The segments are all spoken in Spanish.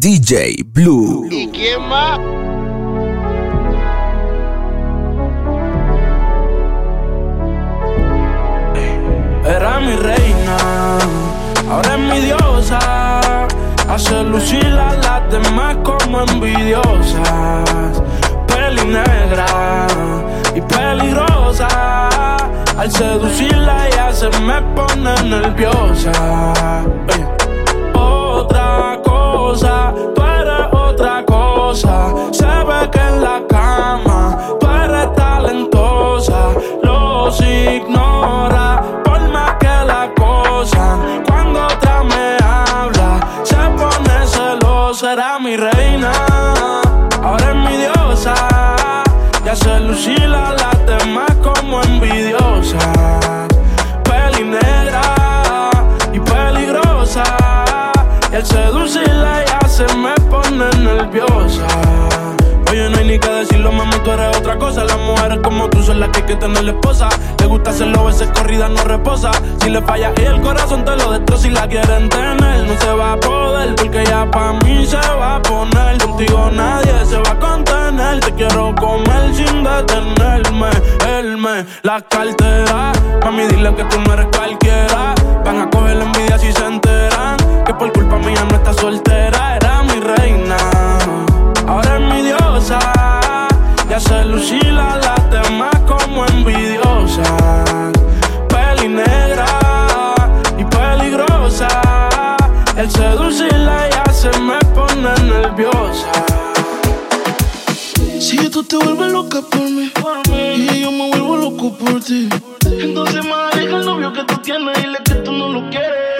DJ Blue. ¿Y quién más? Era mi reina, ahora es mi diosa. Hace lucir a las demás como envidiosas. Peli negra y peligrosa. Al seducirla ella se me pone nerviosa. Otra cosa, tú eres otra cosa. Se ve que en la cama tú eres talentosa. Los ignora por más que la cosa. Cuando otra me habla, se pone celosa. Era mi reina, ahora es mi diosa. Ya se lucila las demás como envidiosa. Al seducirla ya se me pone nerviosa. Oye, no hay ni que decirlo, mami, tú eres otra cosa. Las mujeres como tú son las que hay que tener esposa. Le gusta hacerlo, veces corrida no reposa. Si le falla y el corazón te lo destroza. Si la quieren tener, no se va a poder. Porque ya pa' mí se va a poner. Contigo nadie se va a contener. Te quiero comer sin detenerme. Él me la cartera. Mami, dile que tú no eres cualquiera. Van a coger la envidia si se enteran. Que por culpa mía no está soltera. Era mi reina ahora es mi diosa. Y hace lucir a las demás como envidiosa. Peli negra y peligrosa. El seducirla ya se me pone nerviosa. Si tú te vuelves loca por mí, y yo me vuelvo loco por ti. Entonces maneja el novio que tú tienes y dile que tú no lo quieres.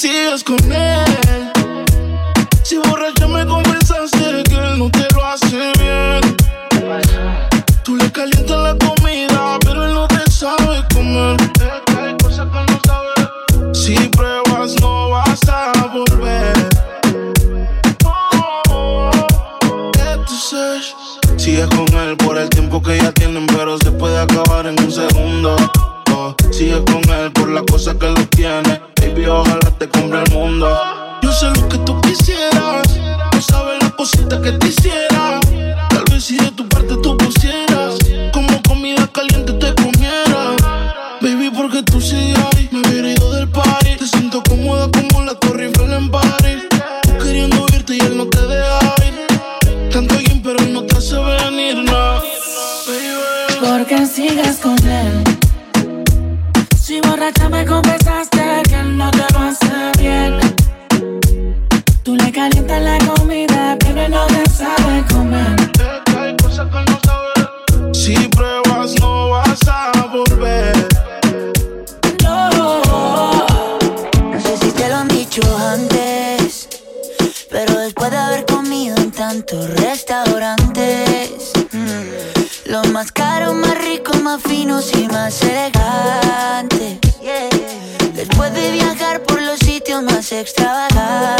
sigues con él. Si borracha me confesaste que él no te lo hace bien. Tú le calientas la comida, pero él no te sabe comer. Hay cosas que no sabe. Si pruebas, no vas a volver. Sigues con él por el tiempo que ya tienen, pero se puede acabar en un segundo. Oh, Sigues con él por las cosas que lo tiene. Baby, ojalá te compre el mundo. Yo sé lo que tú quisieras. No sabes las cositas que te hiciera. Tal vez si de tu parte tú pusieras. Sitios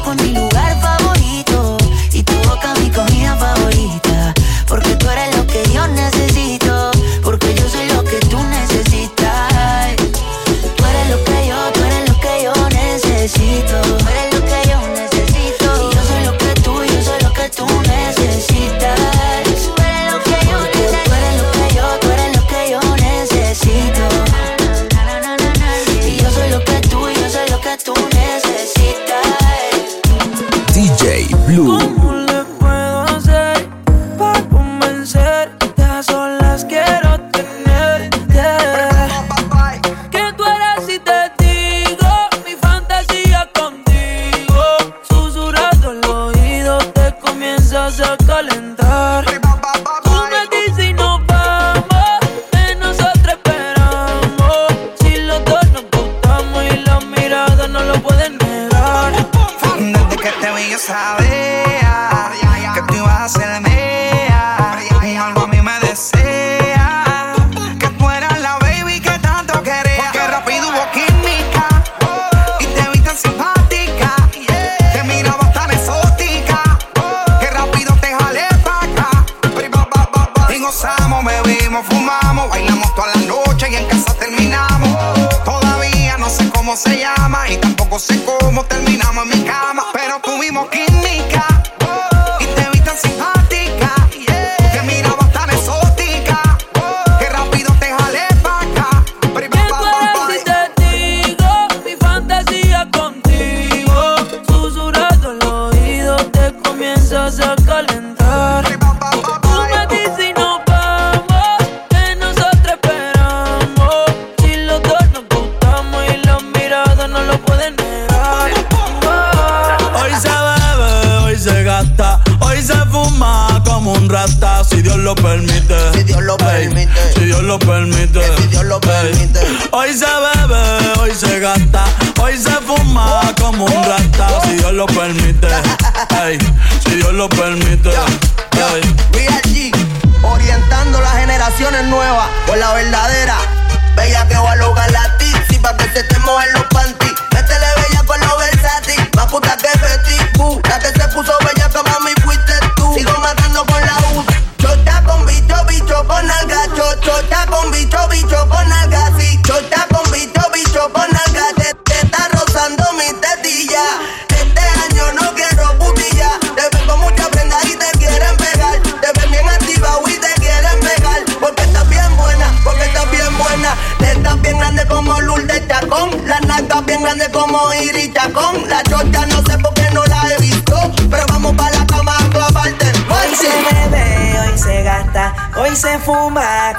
Que tu cuerpo es mi lugar DJ Blue.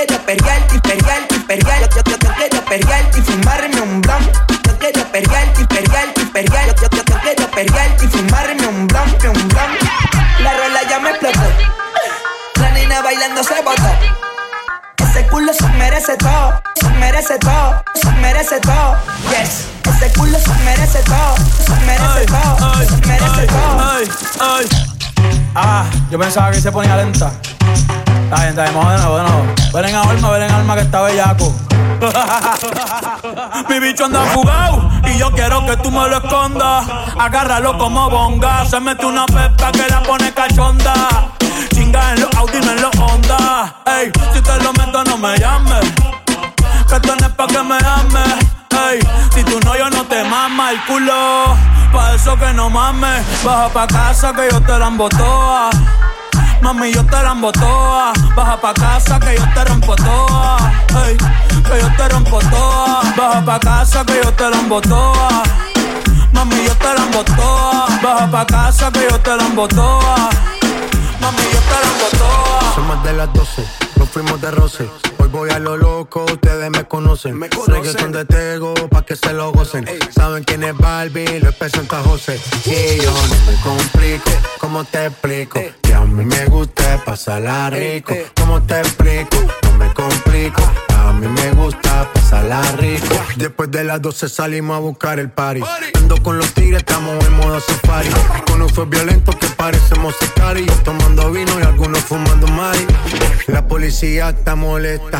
Yo quiero perrearte y perrearte y perrearte. Yo, yo, yo quiero perrearte y fumarme un blon. Yo quiero perrearte y perrearte y perrearte. Yo, yo, yo quiero perrearte y fumarme un blon, un blon. La rola ya me explotó. La nena bailando se botó. Ese culo se merece todo, se merece todo, se merece todo. Yes, ese culo se merece todo, se merece todo, se merece todo. ay, ay. Ah, yo pensaba que se ponía lenta. Está bien, está bien, de nuevo. Ven en alma, ven en alma que está bellaco. Mi bicho anda fugado y yo quiero que tú me lo escondas. Agárralo como bonga. Se mete una pepa que la pone cachonda. Chinga en los Audi, no en los Honda. Ey, si te lo meto, no me llames. Que no es pa' que me ames. Si tú no, yo no te mama el culo. Pa' eso que no mames. Baja pa' casa que yo te la toa. Mami, yo te la toa. Baja pa' casa que yo te rompo toa. Que yo te rompo toa. Baja pa' casa que yo te la toa. Mami, yo te la toa. Baja pa' casa que yo te la toa. Mami, yo te la toa. Son más de las 12, nos fuimos de roce voy a lo loco, ustedes me conocen. Me conocen. de Tego, pa' que se lo gocen. Saben quién es Barbie, lo presenta José. Y yo no me complico, ¿cómo te explico? Que a mí me gusta pasarla rico. ¿Cómo te explico? No me complico. A mí me gusta pasarla rico. Después de las 12 salimos a buscar el party. Ando con los tigres, estamos en modo safari. Con un fue violento que parecemos y Tomando vino y algunos fumando mari. La policía está molesta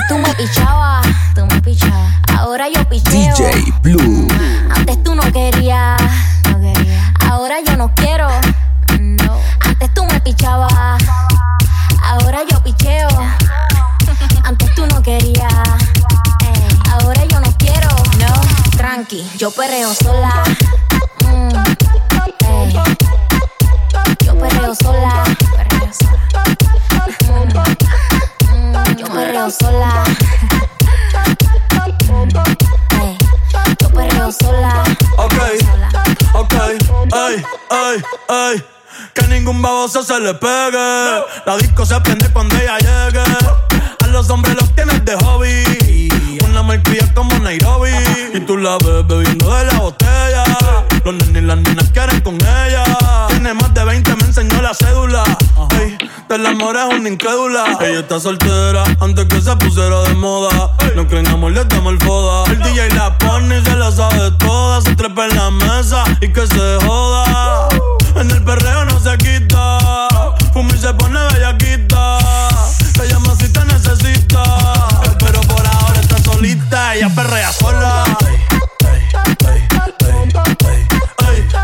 Antes tú me pichabas, tú me pichabas. Ahora yo picheo. DJ Blue. Antes tú no querías, no quería. Ahora yo no quiero. No. Antes tú me pichabas. Ahora yo picheo. Antes tú no querías. Ahora yo no quiero. No. Tranqui, yo perreo sola. Mm. Yo perreo sola. Perreo sola. Perreo sola. Ok, ok, ay, ay, ay. Que ningún baboso se le pegue. La disco se prende cuando ella llegue. A los hombres los tienes de hobby. Una malcria como Nairobi. Y tú la ves bebiendo de la botella. Los nenes y las nenas quieren con ella. Tiene más de 20, me enseñó la cédula. Del amor es una incrédula. Ella está soltera antes que se pusiera de moda. No creen amor, le damos el foda. El DJ la pone y se la sabe toda. Se trepa en la mesa y que se joda. En el perreo no se quita. Fumi se pone bellaquita. Te llama si te necesita. Pero por ahora está solita. Ella perrea sola.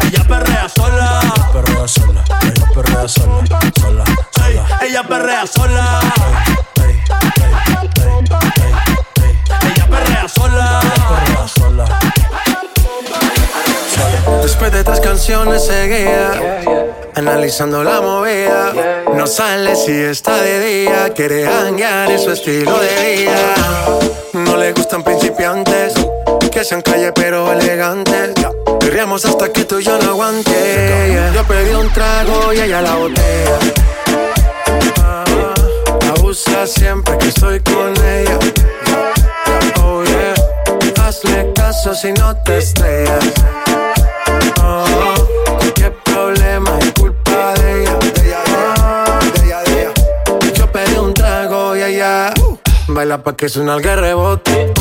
Ella perrea sola. Perrea sola. Ella perrea sola. Sola. Ella perrea sola. Ella perrea sola. Sola. Después de tres canciones seguía analizando la movida. No sale si está de día, quiere hanguear en su estilo de vida. No le gustan principiantes, que sean calle pero elegantes. Queríamos hasta que tú y yo no aguante. Yo pedí un trago y ella la botella. Siempre que estoy con ella. Oh yeah, hazle caso si no te estrellas. Oh, qué problema es culpa de ella. De ella, de ella, Yo pedí un trago y uh, baila pa' que suena el rebote.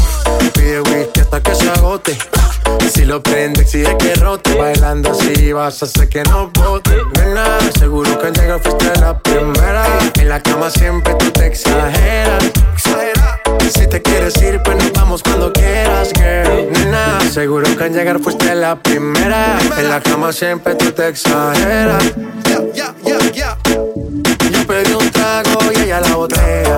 Pide whisky hasta que se agote. Si lo prende, exige que rote. Bailando así vas a hacer que no bote. Nena, seguro que al llegar fuiste la primera. En la cama siempre tú te exageras. Si te quieres ir, pues nos vamos cuando quieras, girl. Nena, seguro que al llegar fuiste la primera. En la cama siempre tú te exageras. Yo pedí un trago y ella la botella.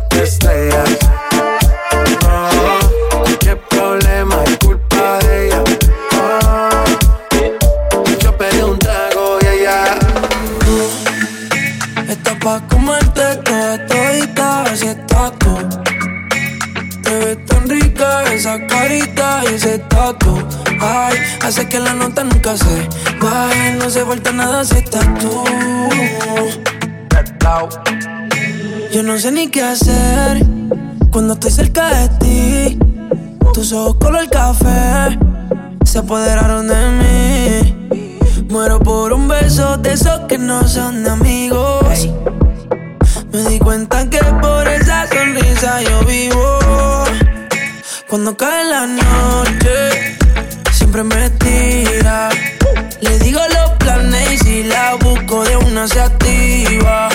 se falta nada si estás tú. Yo no sé ni qué hacer cuando estoy cerca de ti. Tus ojos color café se apoderaron de mí. Muero por un beso de esos que no son amigos. Me di cuenta que por esa sonrisa yo vivo. Cuando cae la noche, siempre me de una se activa.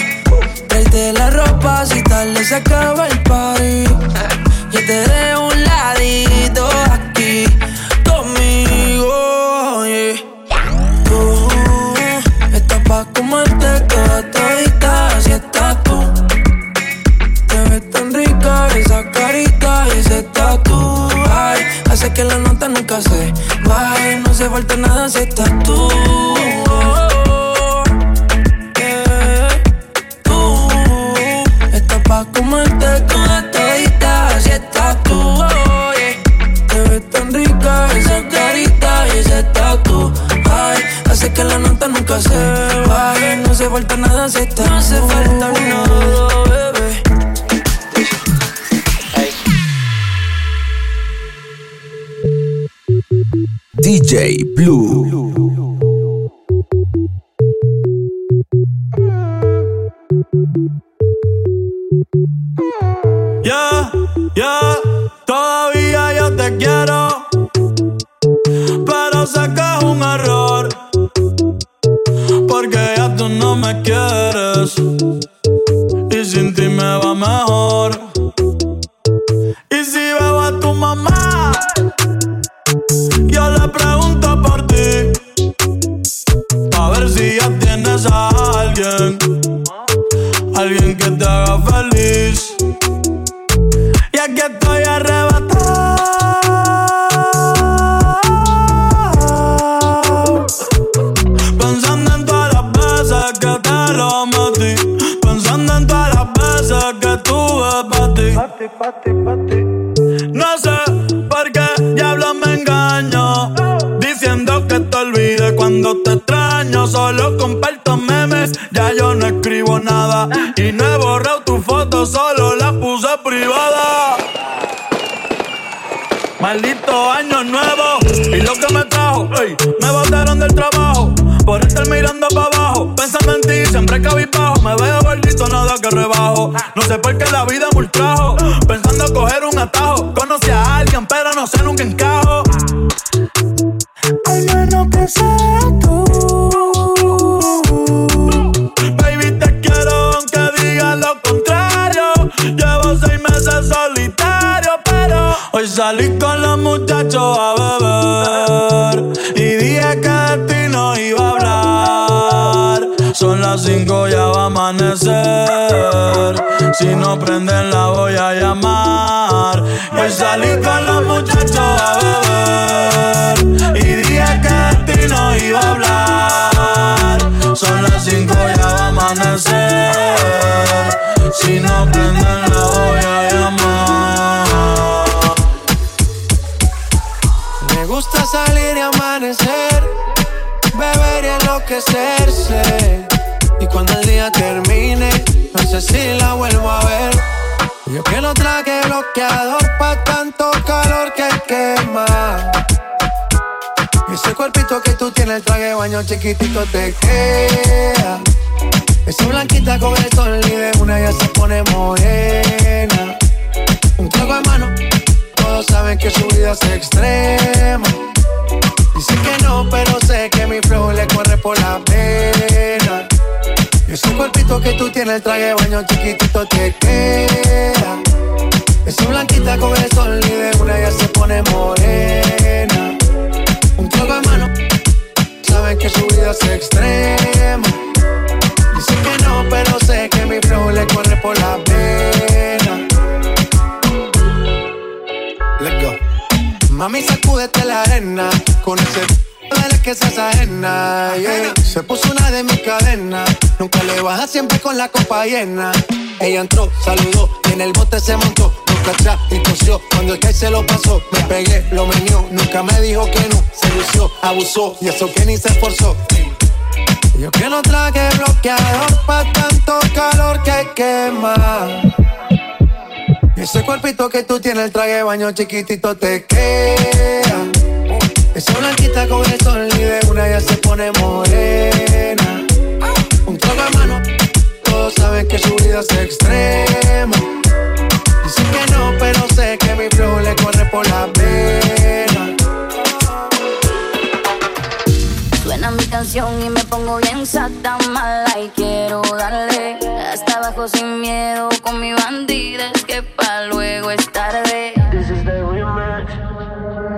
Traete la ropa si tal le se acaba el party. Yo te dejo un ladito aquí conmigo. Tú estás pa' comerte toda todita si estás tú. Te ves tan rica esa carita y ese tatu. Ay, hace que la nota nunca se baje. No hace falta nada si estás tú. Nunca se baje. No hace falta nada si estás No hace falta nada, bebé. DJ Blue. No sé por qué diablo me engaño. Diciendo que te olvide cuando te extraño. Solo comparto memes, ya yo no escribo nada. Y no he borrado tu foto, solo la puse privada. Maldito año nuevo y lo que me trajo, me botaron del trabajo por estar mirando para abajo, siempre cabizbajo, me veo gordito, nada que rebajo, no sé por qué la vida me ultrajo, pensando coger un atajo, conocí a alguien pero no sé nunca encajo, al menos que sea tú, baby te quiero aunque digas lo contrario, llevo seis meses solitario pero hoy salí con los muchachos a Si no prenden la voy a llamar. Hoy salí con los muchachos a beber y dije que de ti no iba a hablar. Son las cinco, ya va a amanecer. Si no prenden la voy a llamar. Me gusta salir y amanecer, beber y enloquecerse. Día termine, no sé si la vuelvo a ver. Yo que no traje bloqueador pa' tanto calor que quema. Y ese cuerpito que tú tienes, el traje de baño chiquitito te queda. Esa blanquita con el sol y de una ya se pone morena. Un trago en mano, todos saben que su vida es extrema. Dice que no, pero sé que mi flow le corre por la pena. Ese cuerpito que tú tienes, el traje de baño chiquitito te queda. Esa blanquita con el sol y de una ya se pone morena. Un trago en mano, saben que su vida es extrema. Dice que no, pero sé que mi flow le corre por la pena. Let's go. Mami, sacúdete la arena con ese dale que seas ajena. yeah. Se puso una de. Siempre con la copa llena. Ella entró, saludó y en el bote se montó. Nunca atrás y tosió. Cuando el que se lo pasó, me pegué, lo menió. Nunca me dijo que no, se lució. abusó y eso que ni se esforzó. Yo que no traje bloqueador pa' tanto calor que quema. ese cuerpito que tú tienes, el traje baño chiquitito te queda. Esa blanquita con el sol y de una ya se pone morena. Un trago de mano, todos saben que su vida es extrema. Dicen que no, pero sé que mi flow le corre por la pena. Suena mi canción y me pongo bien sata mala y quiero darle hasta abajo sin miedo con mi bandida es que pa luego es tarde. This is the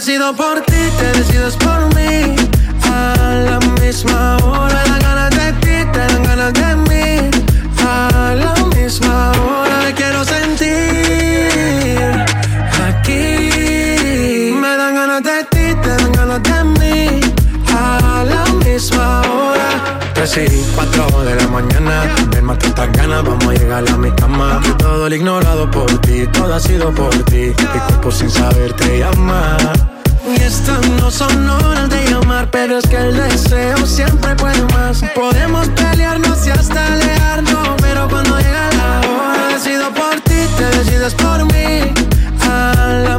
Decido por ti, te decides por mí. Tantas ganas, vamos a llegar a mi cama. Y todo el ignorado por ti, todo ha sido por ti. Mi cuerpo sin saber te llama. Y estas no son horas de llamar, pero es que el deseo siempre puede más. Podemos pelearnos y hasta alejarnos, pero cuando llega la hora, decido por ti, te decides por mí. A la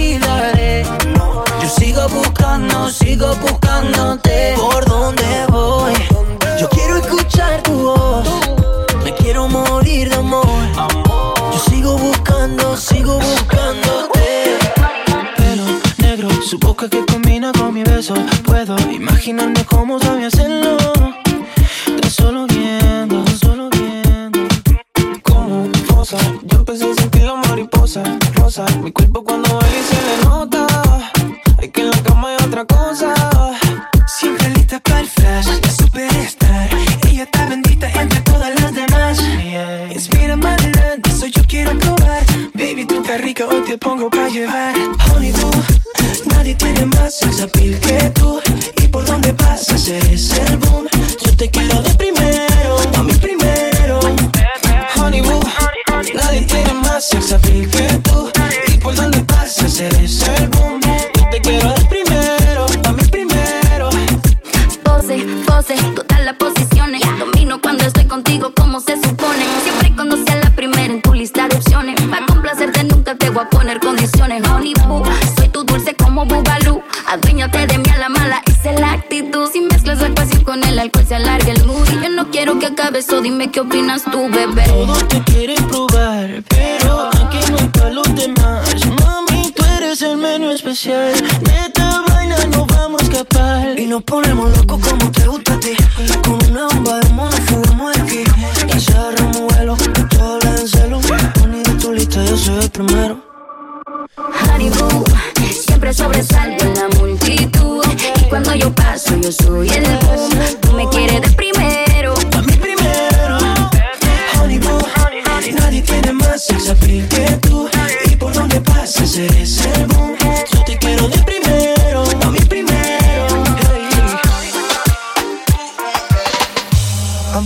Buscando, sigo buscándote. ¿Por dónde voy? Yo quiero escuchar tu voz. Me quiero morir de amor. Yo sigo buscando, sigo buscándote. Pelo negro, su boca que combina con mi beso. Puedo imaginarme cómo sabía qué opinas tú, bebé.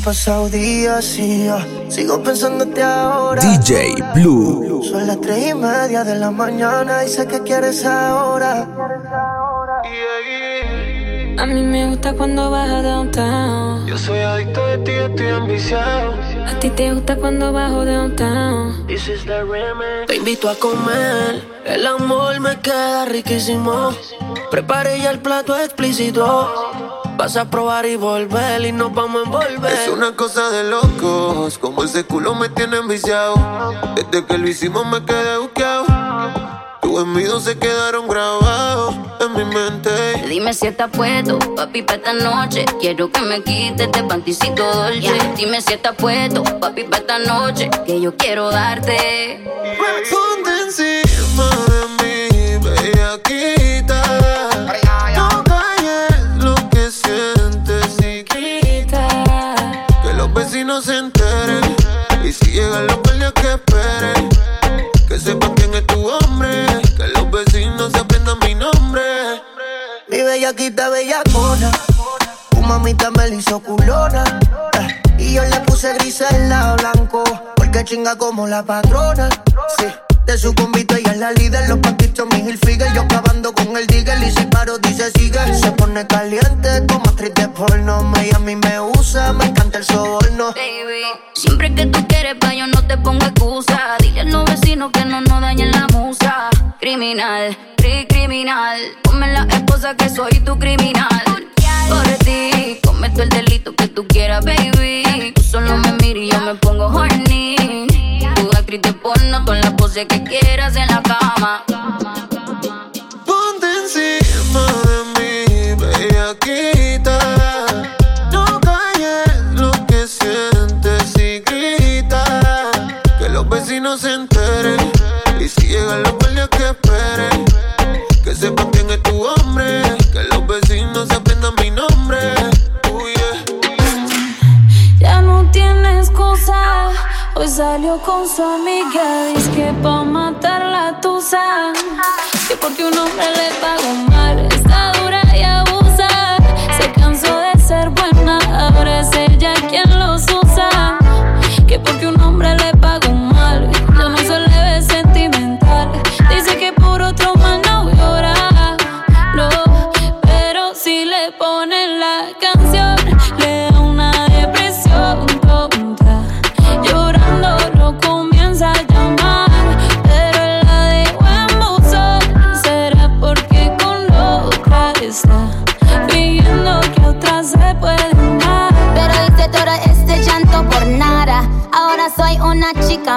pasado días y sigo pensándote ahora. DJ Blue. Son las tres y media de la mañana y sé que quieres ahora. A mí me gusta cuando vas a downtown. Yo soy adicto de ti, estoy ambiciado. A ti te gusta cuando bajo downtown. This is. Te invito a comer. El amor me queda riquísimo. Preparé ya el plato explícito. Vas a probar y volver y nos vamos a envolver. Es una cosa de locos, como ese culo me tiene enviciado. Desde que lo hicimos me quedé buqueado tus envidios se quedaron grabados en mi mente. Dime si estás puesto, papi, para esta noche. Quiero que me quites este panticito dolce. Dime si estás puesto, papi, para esta noche. Que yo quiero darte. Ponte encima de mí, ve aquí. venga como la patrona. Sí, de su conversación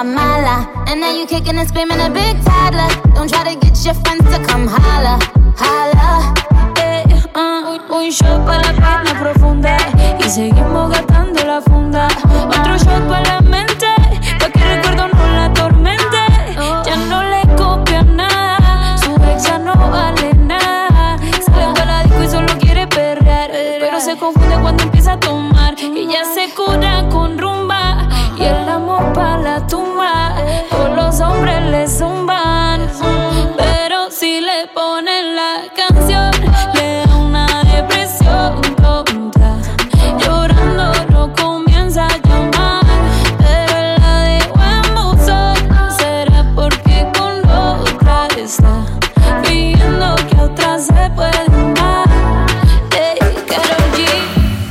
got mala. And now you kicking and screaming a big toddler. Don't try to get your friends to come holla, holla. Uh, un shot para la pena profunda y seguimos gastando la funda. Otro shot para la mente, pa' que el recuerdo no la atormente. Ya no le copia nada, su ex ya no vale nada. Sale para la disco y solo quiere perrear, pero se confunde cuando empieza a tomar y ya se le zumban. Pero si le ponen la canción, le da una depresión tonta. Llorando no comienza a llamar, pero la de buen buzón será porque con otra está. Pidiendo que otra se puede dar. Hey,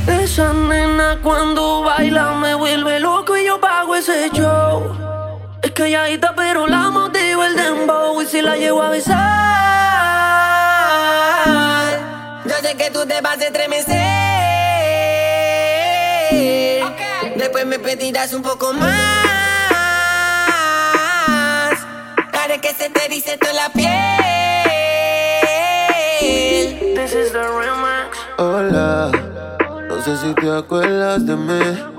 Esa nena cuando baila me vuelve loco y yo pago ese show. Está pero la motivo el dembow y si la llevo a besar. Yo sé que tú te vas a estremecer. Después me pedirás un poco más. Haré que se te dice toda la piel. This is the remix. Hola, no sé si te acuerdas de mí.